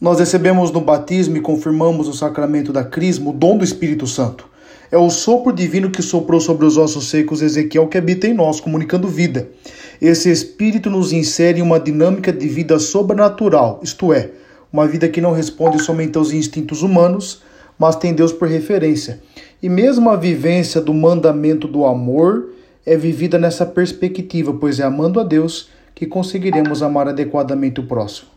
Nós recebemos no batismo e confirmamos o sacramento da crisma o dom do Espírito Santo. É o sopro divino que soprou sobre os ossos secos Ezequiel que habita em nós, comunicando vida. Esse Espírito nos insere em uma dinâmica de vida sobrenatural, isto é, uma vida que não responde somente aos instintos humanos, mas tem Deus por referência. E mesmo a vivência do mandamento do amor é vivida nessa perspectiva, pois é amando a Deus que conseguiremos amar adequadamente o próximo.